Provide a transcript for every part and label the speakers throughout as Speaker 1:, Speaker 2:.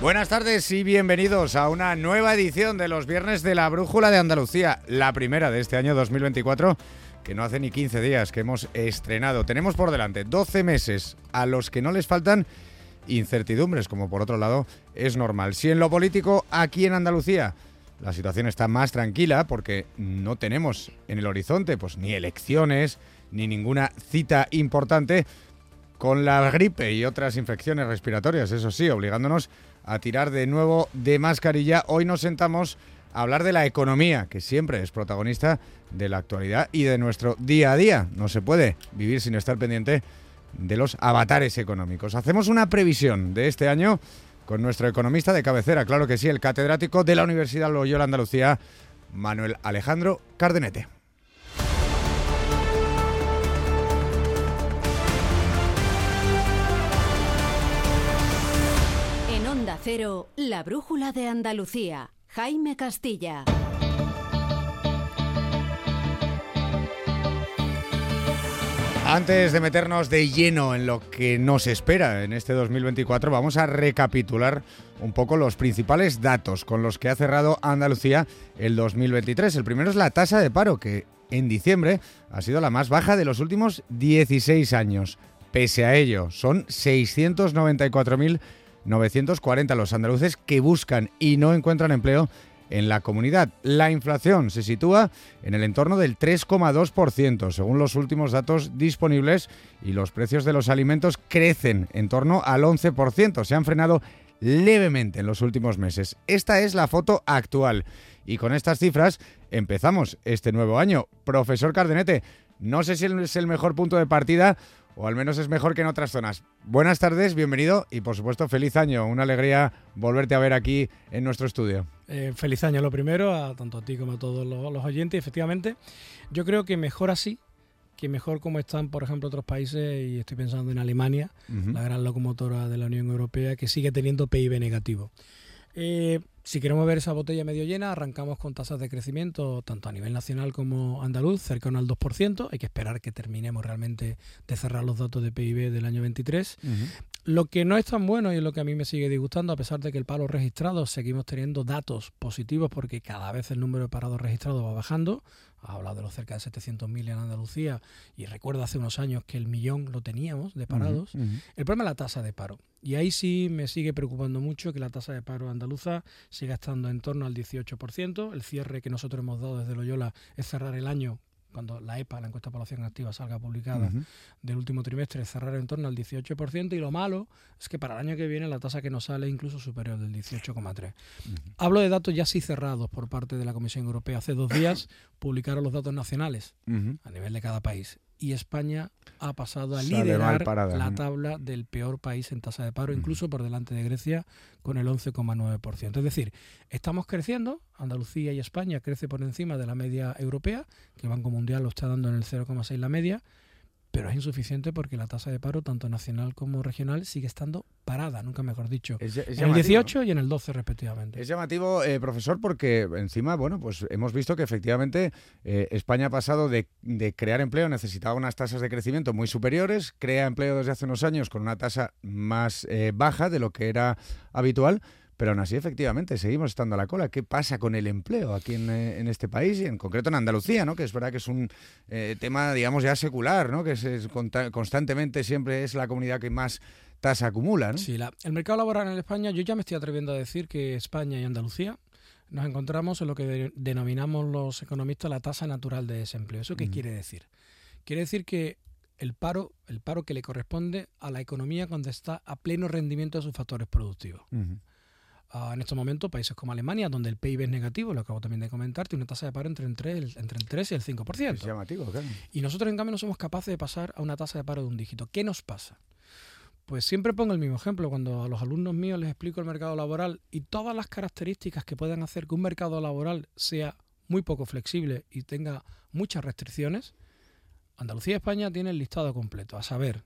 Speaker 1: Buenas tardes y bienvenidos a una nueva edición de los Viernes de la Brújula de Andalucía, la primera de este año 2024, que no hace ni 15 días que hemos estrenado. Tenemos por delante 12 meses a los que no les faltan incertidumbres, como por otro lado es normal. Si en lo político aquí en Andalucía la situación está más tranquila porque no tenemos en el horizonte pues ni elecciones ni ninguna cita importante con la gripe y otras infecciones respiratorias, eso sí, obligándonos a tirar de nuevo de mascarilla. Hoy nos sentamos a hablar de la economía, que siempre es protagonista de la actualidad y de nuestro día a día. No se puede vivir sin estar pendiente de los avatares económicos. Hacemos una previsión de este año con nuestro economista de cabecera, claro que sí, el catedrático de la Universidad Loyola Andalucía, Manuel Alejandro Cardenete.
Speaker 2: Cero, la brújula de Andalucía. Jaime Castilla.
Speaker 1: Antes de meternos de lleno en lo que nos espera en este 2024, vamos a recapitular un poco los principales datos con los que ha cerrado Andalucía el 2023. El primero es la tasa de paro, que en diciembre ha sido la más baja de los últimos 16 años. Pese a ello, son 694.940 los andaluces que buscan y no encuentran empleo en la comunidad. La inflación se sitúa en el entorno del 3,2% según los últimos datos disponibles y los precios de los alimentos crecen en torno al 11%. Se han frenado levemente en los últimos meses. Esta es la foto actual y con estas cifras empezamos este nuevo año. Profesor Cardenete, no sé si es el mejor punto de partida o al menos es mejor que en otras zonas. Buenas tardes, bienvenido y por supuesto feliz año. Una alegría volverte a ver aquí en nuestro estudio.
Speaker 3: Eh, feliz año lo primero, a, tanto a ti como a todos los, los oyentes. Efectivamente, yo creo que mejor así que mejor como están, por ejemplo, otros países, y estoy pensando en Alemania, la gran locomotora de la Unión Europea, que sigue teniendo PIB negativo. Eh, si queremos ver esa botella medio llena, arrancamos con tasas de crecimiento tanto a nivel nacional como andaluz, cercano al 2%. Hay que esperar que terminemos realmente de cerrar los datos de PIB del año 23. Lo que no es tan bueno y lo que a mí me sigue disgustando, a pesar de que el paro registrado seguimos teniendo datos positivos porque cada vez el número de parados registrados va bajando. Ha hablado de los cerca de 700.000 en Andalucía y recuerdo hace unos años que el millón lo teníamos de parados. El problema es la tasa de paro. Y ahí sí me sigue preocupando mucho que la tasa de paro andaluza siga estando en torno al 18%. El cierre que nosotros hemos dado desde Loyola es cerrar el año, cuando la EPA, la encuesta de población activa, salga publicada del último trimestre, cerrar en torno al 18%. Y lo malo es que para el año que viene la tasa que nos sale es incluso superior del 18,3%. Hablo de datos ya sí cerrados por parte de la Comisión Europea. Hace dos días publicaron los datos nacionales a nivel de cada país. Y España ha pasado a
Speaker 1: Sale
Speaker 3: liderar
Speaker 1: parada,
Speaker 3: la
Speaker 1: ¿no?
Speaker 3: tabla del peor país en tasa de paro, incluso por delante de Grecia, con el 11,9%. Es decir, estamos creciendo, Andalucía y España crece por encima de la media europea, que el Banco Mundial lo está dando en el 0,6 la media, pero es insuficiente porque la tasa de paro, tanto nacional como regional, sigue estando parada, nunca mejor dicho.
Speaker 1: Es, es
Speaker 3: En el
Speaker 1: llamativo,
Speaker 3: 18 y en el 12 respectivamente.
Speaker 1: Es llamativo, eh, profesor, porque encima, bueno, pues hemos visto que efectivamente eh, España ha pasado de, de crear empleo, necesitaba unas tasas de crecimiento muy superiores, crea empleo desde hace unos años con una tasa más eh, baja de lo que era habitual, pero aún así, efectivamente, seguimos estando a la cola. ¿Qué pasa con el empleo aquí en, eh, en este país y en concreto en Andalucía, ¿no? que es verdad que es un eh, tema, digamos, ya secular, ¿no? que es, constantemente siempre es la comunidad que más tasa acumula? ¿no?
Speaker 3: Sí, la- el mercado laboral en España, yo ya me estoy atreviendo a decir que España y Andalucía nos encontramos en lo que de- denominamos los economistas la tasa natural de desempleo. ¿Eso qué
Speaker 1: Ujú.
Speaker 3: quiere decir? Quiere decir que el paro, el paro que le corresponde a la economía cuando está a pleno rendimiento de sus factores productivos. Ah, en estos momentos, países como Alemania, donde el PIB es negativo, lo acabo también de comentar, tiene una tasa de paro entre, entre, el, entre el 3 y el 5%.
Speaker 1: Es llamativo, claro.
Speaker 3: Y nosotros, en cambio, no somos capaces de pasar a una tasa de paro de un dígito. ¿Qué nos pasa? Pues siempre pongo el mismo ejemplo. Cuando a los alumnos míos les explico el mercado laboral y todas las características que puedan hacer que un mercado laboral sea muy poco flexible y tenga muchas restricciones, Andalucía y España tienen el listado completo, a saber,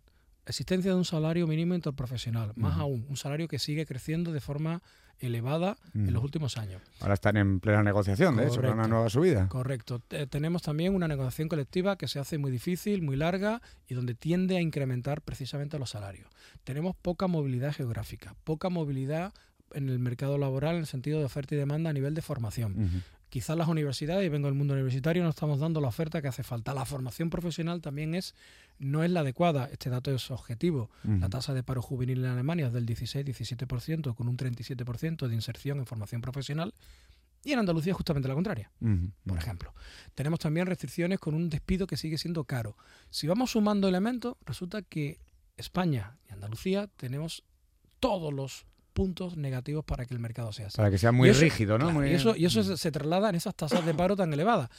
Speaker 3: existencia de un salario mínimo interprofesional, más aún, un salario que sigue creciendo de forma elevada en los últimos años.
Speaker 1: Ahora están en plena negociación, de hecho, para una nueva subida.
Speaker 3: Correcto. Te- tenemos también una negociación colectiva que se hace muy difícil, muy larga y donde tiende a incrementar precisamente los salarios. Tenemos poca movilidad geográfica, poca movilidad en el mercado laboral en el sentido de oferta y demanda a nivel de formación. Quizás las universidades, y vengo del mundo universitario, no estamos dando la oferta que hace falta. La formación profesional también es no es la adecuada. Este dato es objetivo. La tasa de paro juvenil en Alemania es del 16-17%, con un 37% de inserción en formación profesional. Y en Andalucía es justamente la contraria, por ejemplo. Tenemos también restricciones con un despido que sigue siendo caro. Si vamos sumando elementos, resulta que España y Andalucía tenemos todos los puntos negativos para que el mercado sea así.
Speaker 1: Para que sea muy rígido, ¿no?
Speaker 3: Y eso, y eso se, traslada en esas tasas de paro tan elevadas.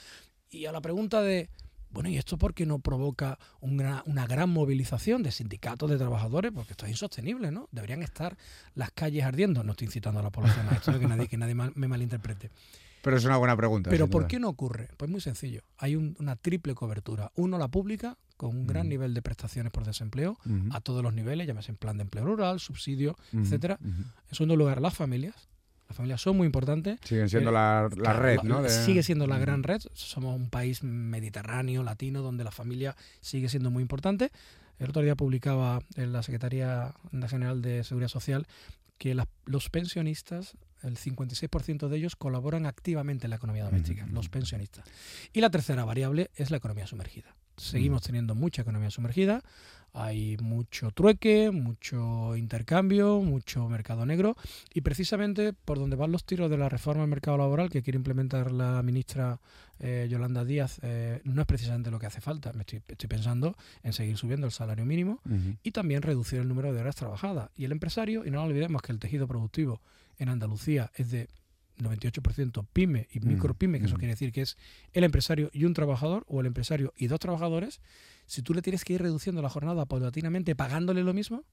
Speaker 3: Y a la pregunta de, bueno, ¿y esto por qué no provoca una, una, gran movilización de sindicatos de trabajadores? Porque esto es insostenible, ¿no? Deberían estar las calles ardiendo. No estoy incitando a la población a esto, que nadie, que nadie me malinterprete.
Speaker 1: Pero es una buena pregunta.
Speaker 3: Pero ¿por qué no ocurre? Pues muy sencillo. Hay una triple cobertura. Uno, la pública, con un gran nivel de prestaciones por desempleo a todos los niveles, llámese en plan de empleo rural, subsidio, etcétera. En segundo lugar, las familias. Las familias son muy importantes.
Speaker 1: Siguen siendo la, red, ¿no?
Speaker 3: Sigue siendo la gran red. Somos un país mediterráneo, latino, donde la familia sigue siendo muy importante. El otro día publicaba en la Secretaría General de Seguridad Social que los pensionistas el 56% de ellos colaboran activamente en la economía doméstica, los pensionistas. Y la tercera variable es la economía sumergida. Seguimos teniendo mucha economía sumergida, hay mucho trueque, mucho intercambio, mucho mercado negro y precisamente por donde van los tiros de la reforma del mercado laboral que quiere implementar la ministra eh, Yolanda Díaz eh, no es precisamente lo que hace falta. Me estoy, pensando en seguir subiendo el salario mínimo y también reducir el número de horas trabajadas. Y el empresario, y no olvidemos que el tejido productivo en Andalucía es de 98% pyme y micropyme, que eso quiere decir que es el empresario y un trabajador, o el empresario y dos trabajadores, si tú le tienes que ir reduciendo la jornada paulatinamente pagándole lo mismo,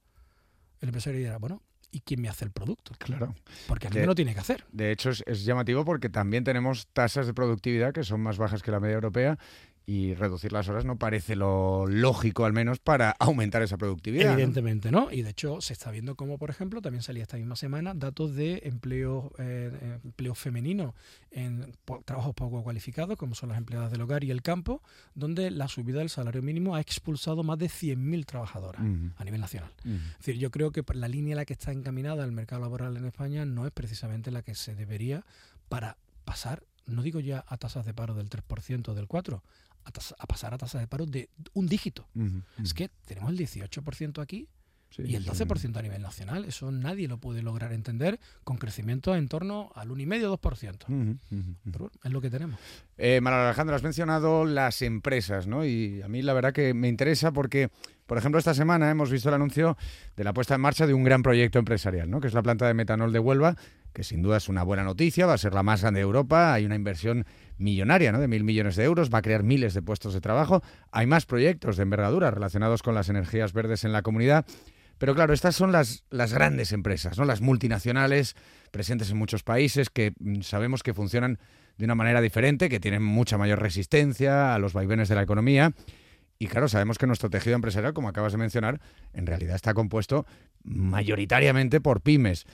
Speaker 3: el empresario dirá, bueno, ¿y quién me hace el producto?
Speaker 1: Claro.
Speaker 3: Porque alguien lo tiene que hacer.
Speaker 1: De hecho, es, llamativo porque también tenemos tasas de productividad que son más bajas que la media europea y reducir las horas no parece lo lógico, al menos, para aumentar esa productividad.
Speaker 3: Evidentemente, ¿no? Y de hecho se está viendo como, por ejemplo, también salía esta misma semana datos de empleo, eh, empleo femenino en trabajos poco cualificados, como son las empleadas del hogar y el campo, donde la subida del salario mínimo ha expulsado más de 100.000 trabajadoras a nivel nacional. Es decir, yo creo que la línea en la que está encaminada el mercado laboral en España no es precisamente la que se debería para pasar no digo ya a tasas de paro del 3% o del 4%, a, pasar a tasa de paro de un dígito. Es que tenemos el 18% aquí y el 12% a nivel nacional. Eso nadie lo puede lograr entender con crecimiento en torno al 1,5-2%. Pero es lo que tenemos.
Speaker 1: Eh, Manuel Alejandro, has mencionado las empresas, ¿no? Y a mí la verdad que me interesa porque, por ejemplo, esta semana hemos visto el anuncio de la puesta en marcha de un gran proyecto empresarial, ¿no? Que es la planta de metanol de Huelva, que sin duda es una buena noticia, va a ser la más grande de Europa, hay una inversión millonaria, ¿no? De mil millones de euros, va a crear miles de puestos de trabajo, hay más proyectos de envergadura relacionados con las energías verdes en la comunidad. Pero claro, estas son las, las grandes empresas, ¿no? las multinacionales presentes en muchos países que mm, sabemos que funcionan de una manera diferente, que tienen mucha mayor resistencia a los vaivenes de la economía. Y claro, sabemos que nuestro tejido empresarial, como acabas de mencionar, en realidad está compuesto mayoritariamente por pymes.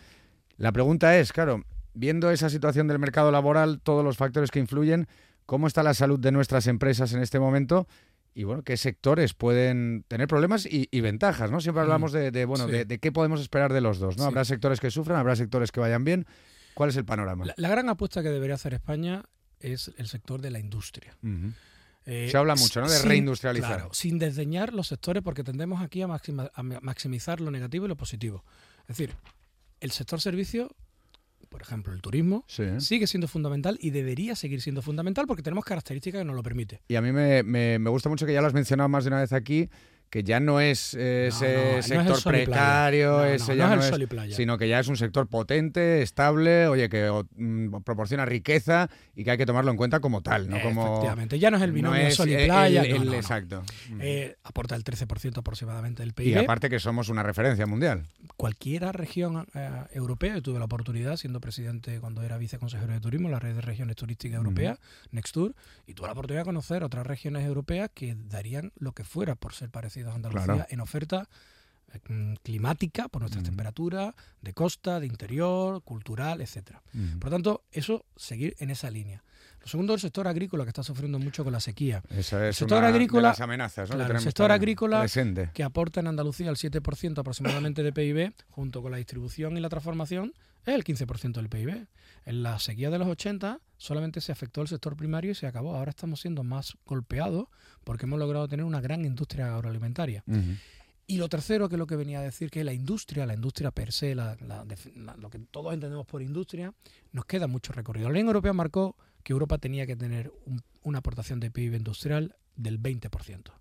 Speaker 1: La pregunta es, claro, viendo esa situación del mercado laboral, todos los factores que influyen, ¿cómo está la salud de nuestras empresas en este momento? Y bueno, ¿qué sectores pueden tener problemas y, ventajas? ¿no? Siempre hablamos mm, de, bueno, de, qué podemos esperar de los dos. ¿no? Habrá sectores que sufran, habrá sectores que vayan bien. ¿Cuál es el panorama?
Speaker 3: La, gran apuesta que debería hacer España es el sector de la industria.
Speaker 1: Eh, Se habla mucho, ¿no? De reindustrializar. Claro,
Speaker 3: sin desdeñar los sectores, porque tendemos aquí a, a maximizar lo negativo y lo positivo. Es decir, el sector servicio, por ejemplo, el turismo, sigue siendo fundamental y debería seguir siendo fundamental porque tenemos características que nos lo permiten.
Speaker 1: Y a mí me, me, me gusta mucho que ya lo has mencionado más de una vez aquí, que ya no es ese sector precario, ese ya no, es, sino que ya es un sector potente, estable, oye, que mm, proporciona riqueza y que hay que tomarlo en cuenta como tal, no como
Speaker 3: Efectivamente, ya no es el binomio sol y playa,
Speaker 1: exacto.
Speaker 3: Eh, aporta el 13% aproximadamente del PIB.
Speaker 1: Y aparte que somos una referencia mundial.
Speaker 3: Cualquiera región eh, europea, yo tuve la oportunidad siendo presidente cuando era viceconsejero de turismo, la red de regiones turísticas europeas, Nextur, y tuve la oportunidad de conocer otras regiones europeas que darían lo que fuera por ser parecidas Andalucía en oferta eh, climática por nuestras temperaturas, de costa, de interior, cultural, etcétera. Por lo tanto, eso seguir en esa línea. Lo segundo, el sector agrícola que está sufriendo mucho con la sequía.
Speaker 1: Esa es el sector agrícola, las amenazas
Speaker 3: el sector agrícola que aporta en Andalucía el 7% aproximadamente de PIB, junto con la distribución y la transformación, es el 15% del PIB. En la sequía de los 80 solamente se afectó el sector primario y se acabó. Ahora estamos siendo más golpeados porque hemos logrado tener una gran industria agroalimentaria. Y lo tercero, que es lo que venía a decir, que la industria, la industria per se, lo que todos entendemos por industria, nos queda mucho recorrido. La Unión Europea marcó que Europa tenía que tener una aportación de PIB industrial del 20%.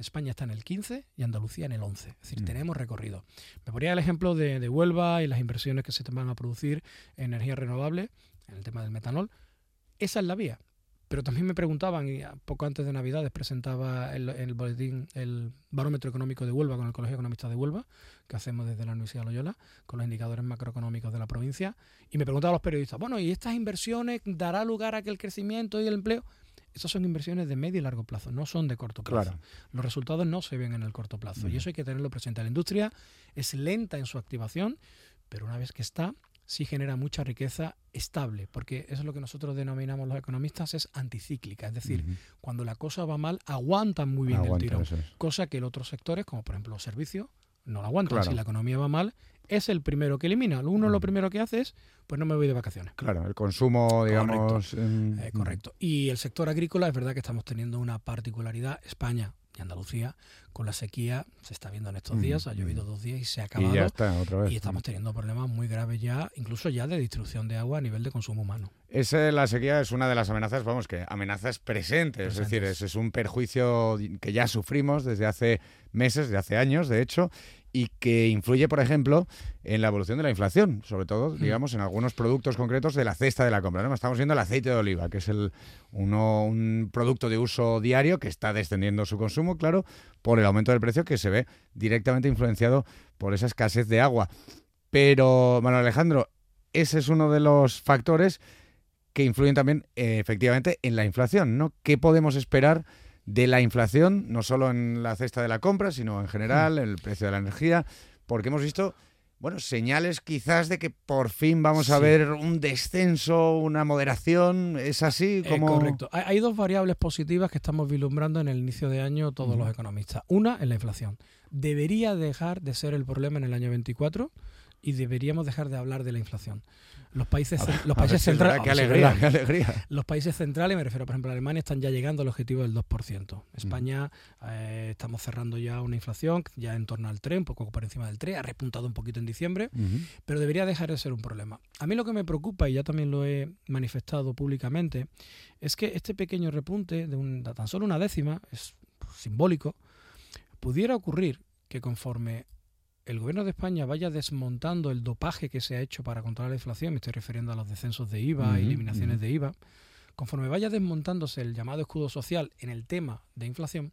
Speaker 3: España está en el 15 y Andalucía en el 11. Es decir, mm. tenemos recorrido. Me ponía el ejemplo de, de, Huelva y las inversiones que se van a producir en energía renovable, en el tema del metanol. Esa es la vía. Pero también me preguntaban, y poco antes de Navidades presentaba el, el boletín, el barómetro económico de Huelva con el Colegio Economista de Huelva, que hacemos desde la Universidad de Loyola, con los indicadores macroeconómicos de la provincia, y me preguntaban los periodistas, bueno, ¿y estas inversiones dará lugar a que el crecimiento y el empleo? Esas son inversiones de medio y largo plazo, no son de corto plazo. Los resultados no se ven en el corto plazo y eso hay que tenerlo presente. La industria es lenta en su activación, pero una vez que está, sí genera mucha riqueza estable, porque eso es lo que nosotros denominamos los economistas, es anticíclica. Es decir, cuando la cosa va mal, aguantan muy bien el tiro, cosa que en otros sectores, como por ejemplo los servicios, no lo aguantan. Si la economía va mal, es el primero que elimina. Uno lo mm. primero que hace es, pues no me voy de vacaciones.
Speaker 1: Claro, el consumo, digamos.
Speaker 3: Correcto. Eh, correcto. Y el sector agrícola es verdad que estamos teniendo una particularidad. España y Andalucía, con la sequía, se está viendo en estos mm, días, ha llovido mm. dos días y se ha acabado.
Speaker 1: Y ya está, otra vez.
Speaker 3: Y estamos teniendo problemas muy graves ya, incluso ya de distribución de agua a nivel de consumo humano.
Speaker 1: Esa, la sequía es una de las amenazas, vamos, que amenazas presentes, presentes. es decir, es, es un perjuicio que ya sufrimos desde hace meses, desde hace años, de hecho, y que influye, por ejemplo, en la evolución de la inflación, sobre todo, mm. digamos, en algunos productos concretos de la cesta de la compra. ¿no? Estamos viendo el aceite de oliva, que es el, uno, un producto de uso diario que está descendiendo su consumo, claro, por el aumento del precio que se ve directamente influenciado por esa escasez de agua. Pero, Manuel Alejandro, ese es uno de los factores que influyen también, eh, efectivamente, en la inflación, ¿no? ¿Qué podemos esperar? De la inflación, no solo en la cesta de la compra, sino en general, en el precio de la energía, porque hemos visto bueno, señales quizás de que por fin vamos a ver un descenso, una moderación, ¿es así?
Speaker 3: Como... correcto. Hay, dos variables positivas que estamos vislumbrando en el inicio de año todos los economistas. Una es la inflación. Debería dejar de ser el problema en el año 24 y deberíamos dejar de hablar de la inflación. Los países, los países centrales.
Speaker 1: Qué alegría, qué alegría.
Speaker 3: Los países centrales, me refiero, por ejemplo, a Alemania, están ya llegando al objetivo del 2%. España, eh, estamos cerrando ya una inflación ya en torno al 3, un poco por encima del 3, ha repuntado un poquito en diciembre, pero debería dejar de ser un problema. A mí lo que me preocupa, y ya también lo he manifestado públicamente, es que este pequeño repunte de, un, de tan solo una décima, es simbólico, pudiera ocurrir que conforme el gobierno de España vaya desmontando el dopaje que se ha hecho para controlar la inflación, me estoy refiriendo a los descensos de IVA, eliminaciones de IVA, conforme vaya desmontándose el llamado escudo social en el tema de inflación,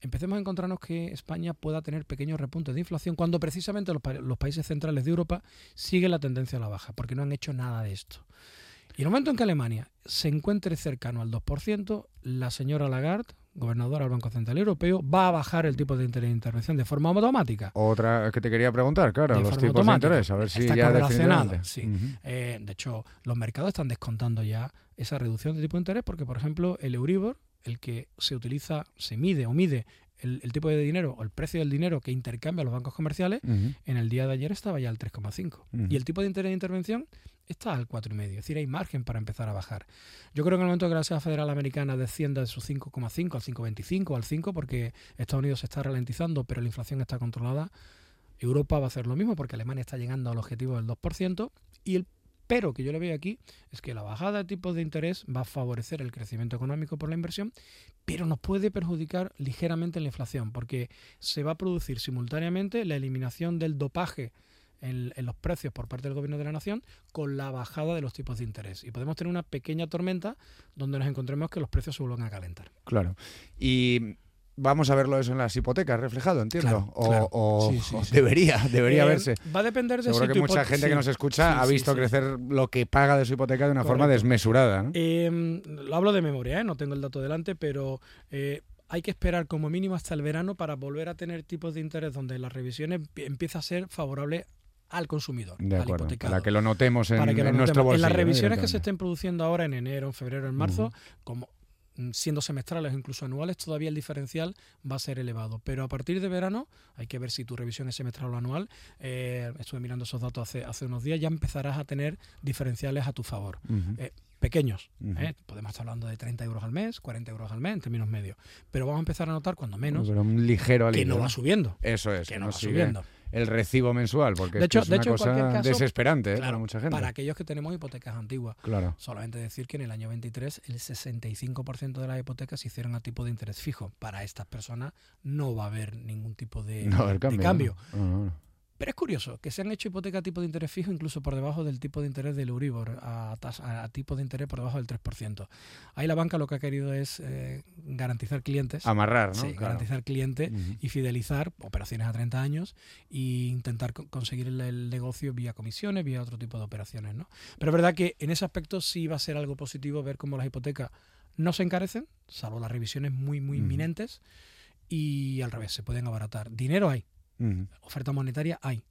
Speaker 3: empecemos a encontrarnos que España pueda tener pequeños repuntes de inflación cuando precisamente los, países centrales de Europa siguen la tendencia a la baja, porque no han hecho nada de esto. Y en el momento en que Alemania se encuentre cercano al 2%, la señora Lagarde, gobernadora del Banco Central Europeo, va a bajar el tipo de interés de intervención de forma automática.
Speaker 1: Otra que te quería preguntar, claro, los tipos de interés, a ver si ya
Speaker 3: relacionado. Sí. Eh, de hecho, los mercados están descontando ya esa reducción de tipo de interés porque, por ejemplo, el Euribor, el que se utiliza, se mide o mide el, tipo de dinero o el precio del dinero que intercambia los bancos comerciales, en el día de ayer estaba ya al 3,5. Y el tipo de interés de intervención está al 4,5. Es decir, hay margen para empezar a bajar. Yo creo que en el momento que la Reserva Federal Americana descienda de su 5,5 al 5,25 al 5, porque Estados Unidos se está ralentizando, pero la inflación está controlada, Europa va a hacer lo mismo, porque Alemania está llegando al objetivo del 2%, y el pero que yo le veo aquí es que la bajada de tipos de interés va a favorecer el crecimiento económico por la inversión, pero nos puede perjudicar ligeramente la inflación, porque se va a producir simultáneamente la eliminación del dopaje en, los precios por parte del gobierno de la nación con la bajada de los tipos de interés. Y podemos tener una pequeña tormenta donde nos encontremos que los precios se vuelvan a calentar.
Speaker 1: Claro. Y vamos a verlo eso en las hipotecas reflejado, entiendo. o, debería, debería eh, verse.
Speaker 3: Va a depender de
Speaker 1: Seguro que mucha gente que nos escucha ha visto crecer lo que paga de su hipoteca de una forma desmesurada.
Speaker 3: Em, lo hablo de memoria, ¿eh? no tengo el dato delante, pero eh, hay que esperar como mínimo hasta el verano para volver a tener tipos de interés donde las revisiones empieza a ser favorable al consumidor, de acuerdo,
Speaker 1: Para que lo notemos en, nuestro bolsillo.
Speaker 3: En las revisiones que se estén produciendo ahora en enero, en febrero, en marzo, como mm, siendo semestrales o incluso anuales, todavía el diferencial va a ser elevado. Pero a partir de verano, hay que ver si tu revisión es semestral o anual. Eh, estuve mirando esos datos hace, hace unos días, ya empezarás a tener diferenciales a tu favor. Eh, pequeños. ¿eh? Podemos estar hablando de 30 euros al mes, 40 euros al mes en términos medios. Pero vamos a empezar a notar cuando menos
Speaker 1: un ligero
Speaker 3: que no va subiendo.
Speaker 1: Eso es.
Speaker 3: Que no, va subiendo
Speaker 1: el recibo mensual, porque de hecho, es, una cosa desesperante ¿eh? para mucha gente.
Speaker 3: Para aquellos que tenemos hipotecas antiguas.
Speaker 1: Claro.
Speaker 3: Solamente decir que en el año 23 el 65% de las hipotecas se hicieron a tipo de interés fijo. Para estas personas no va a haber ningún tipo de, cambio. Pero es curioso que se han hecho hipotecas a tipo de interés fijo incluso por debajo del tipo de interés del Euribor, a, a, tipo de interés por debajo del 3%. Ahí la banca lo que ha querido es eh, garantizar clientes.
Speaker 1: Amarrar, ¿no?
Speaker 3: Sí, garantizar cliente y fidelizar operaciones a 30 años e intentar conseguir el, negocio vía comisiones, vía otro tipo de operaciones, ¿no? Pero es verdad que en ese aspecto sí va a ser algo positivo ver cómo las hipotecas no se encarecen, salvo las revisiones muy, muy inminentes, y al revés, se pueden abaratar. Dinero hay, Oferta monetaria hay.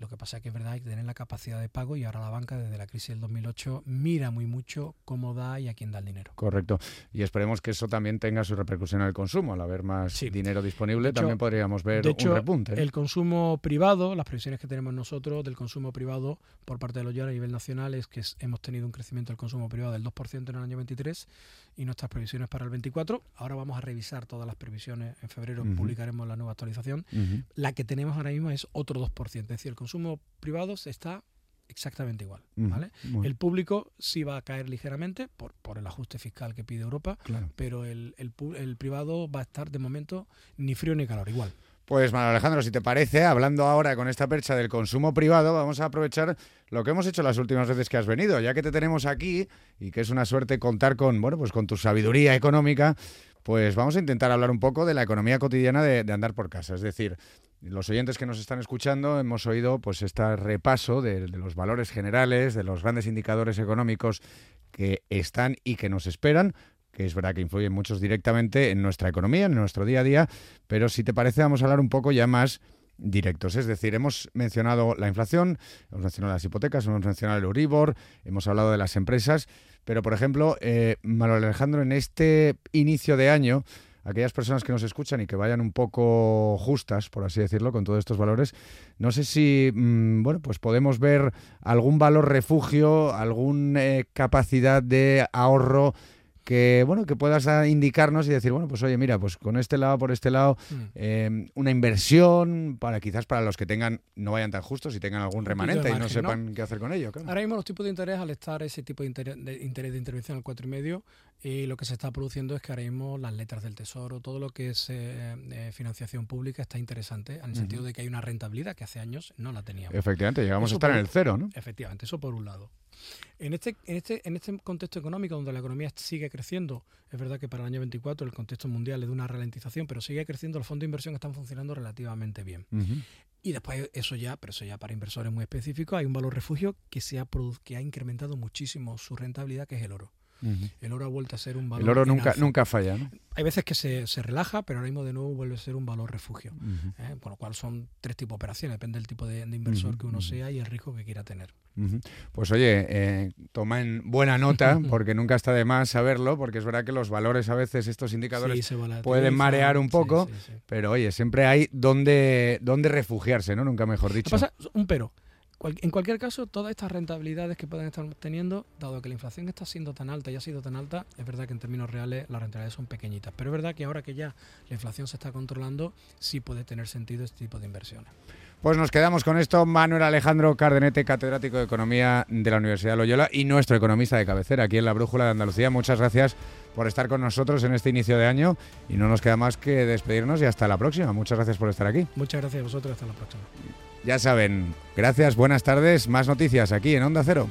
Speaker 3: Lo que pasa es que es verdad hay que tener la capacidad de pago y ahora la banca desde la crisis del 2008 mira muy mucho cómo da y a quién da el dinero.
Speaker 1: Correcto. Y esperemos que eso también tenga su repercusión en el consumo. Al haber más dinero disponible también podríamos ver un repunte.
Speaker 3: ¿eh? El consumo privado, las previsiones que tenemos nosotros del consumo privado por parte de los a nivel nacional es que hemos tenido un crecimiento del consumo privado del 2% en el año 23 y nuestras previsiones para el 24. Ahora vamos a revisar todas las previsiones. En febrero publicaremos la nueva actualización. La que tenemos ahora mismo es otro 2%. Es decir, el consumo consumo privado está exactamente igual. ¿vale? El público sí va a caer ligeramente por, por el ajuste fiscal que pide Europa, pero el, el, privado va a estar de momento ni frío ni calor, igual.
Speaker 1: Pues Manuel Alejandro, si te parece, hablando ahora con esta percha del consumo privado, vamos a aprovechar lo que hemos hecho las últimas veces que has venido, ya que te tenemos aquí y que es una suerte contar con, bueno, pues con tu sabiduría económica, pues vamos a intentar hablar un poco de la economía cotidiana de, de andar por casa. Es decir, los oyentes que nos están escuchando hemos oído pues este repaso de, los valores generales, de los grandes indicadores económicos que están y que nos esperan, que es verdad que influyen muchos directamente en nuestra economía, en nuestro día a día, pero si te parece vamos a hablar un poco ya más directos. Es decir, hemos mencionado la inflación, hemos mencionado las hipotecas, hemos mencionado el Euribor, hemos hablado de las empresas, pero por ejemplo, eh, Alejandro, en este inicio de año, aquellas personas que nos escuchan y que vayan un poco justas, por así decirlo, con todos estos valores, no sé si, mm, bueno, pues podemos ver algún valor refugio, alguna eh, capacidad de ahorro que bueno que puedas indicarnos y decir bueno pues oye mira pues con este lado por este lado mm. em, una inversión para quizás para los que tengan no vayan tan justos y tengan algún remanente y no sepan qué hacer con ello
Speaker 3: ahora mismo los tipos de interés al estar ese tipo de interés de, interés de intervención al cuatro y medio y lo que se está produciendo es que ahora mismo las letras del tesoro todo lo que es eh, eh, financiación pública está interesante en el sentido de que hay una rentabilidad que hace años no la teníamos.
Speaker 1: Efectivamente llegamos a estar en el cero no
Speaker 3: efectivamente eso por un lado en este, en, este, en este contexto económico donde la economía sigue creciendo, es verdad que para el año 24 el contexto mundial es de una ralentización, pero sigue creciendo, los fondos de inversión están funcionando relativamente bien. Y después eso ya, pero eso ya para inversores muy específicos, hay un valor refugio que, se ha, que ha incrementado muchísimo su rentabilidad, que es el oro. El oro ha vuelto a ser un valor.
Speaker 1: El oro nunca, nunca falla, ¿no?
Speaker 3: Hay veces que se, se, relaja, pero ahora mismo de nuevo vuelve a ser un valor refugio. ¿eh? Con lo cual son tres tipos de operaciones, depende del tipo de, inversor que uno sea y el riesgo que quiera tener.
Speaker 1: Pues oye, eh, toma en buena nota, porque nunca está de más saberlo, porque es verdad que los valores a veces, estos indicadores, pueden marear un poco, pero oye, siempre hay donde, donde refugiarse, ¿no? Nunca mejor dicho.
Speaker 3: Pasa un pero en cualquier caso, todas estas rentabilidades que pueden estar obteniendo, dado que la inflación está siendo tan alta y ha sido tan alta, es verdad que en términos reales las rentabilidades son pequeñitas. Pero es verdad que ahora que ya la inflación se está controlando, sí puede tener sentido este tipo de inversiones.
Speaker 1: Pues nos quedamos con esto. Manuel Alejandro Cardenete, catedrático de Economía de la Universidad de Loyola y nuestro economista de cabecera aquí en la Brújula de Andalucía. Muchas gracias por estar con nosotros en este inicio de año y no nos queda más que despedirnos y hasta la próxima. Muchas gracias por estar aquí.
Speaker 3: Muchas gracias a vosotros. Hasta la próxima.
Speaker 1: Ya saben, gracias, buenas tardes. Más noticias aquí en Onda Cero.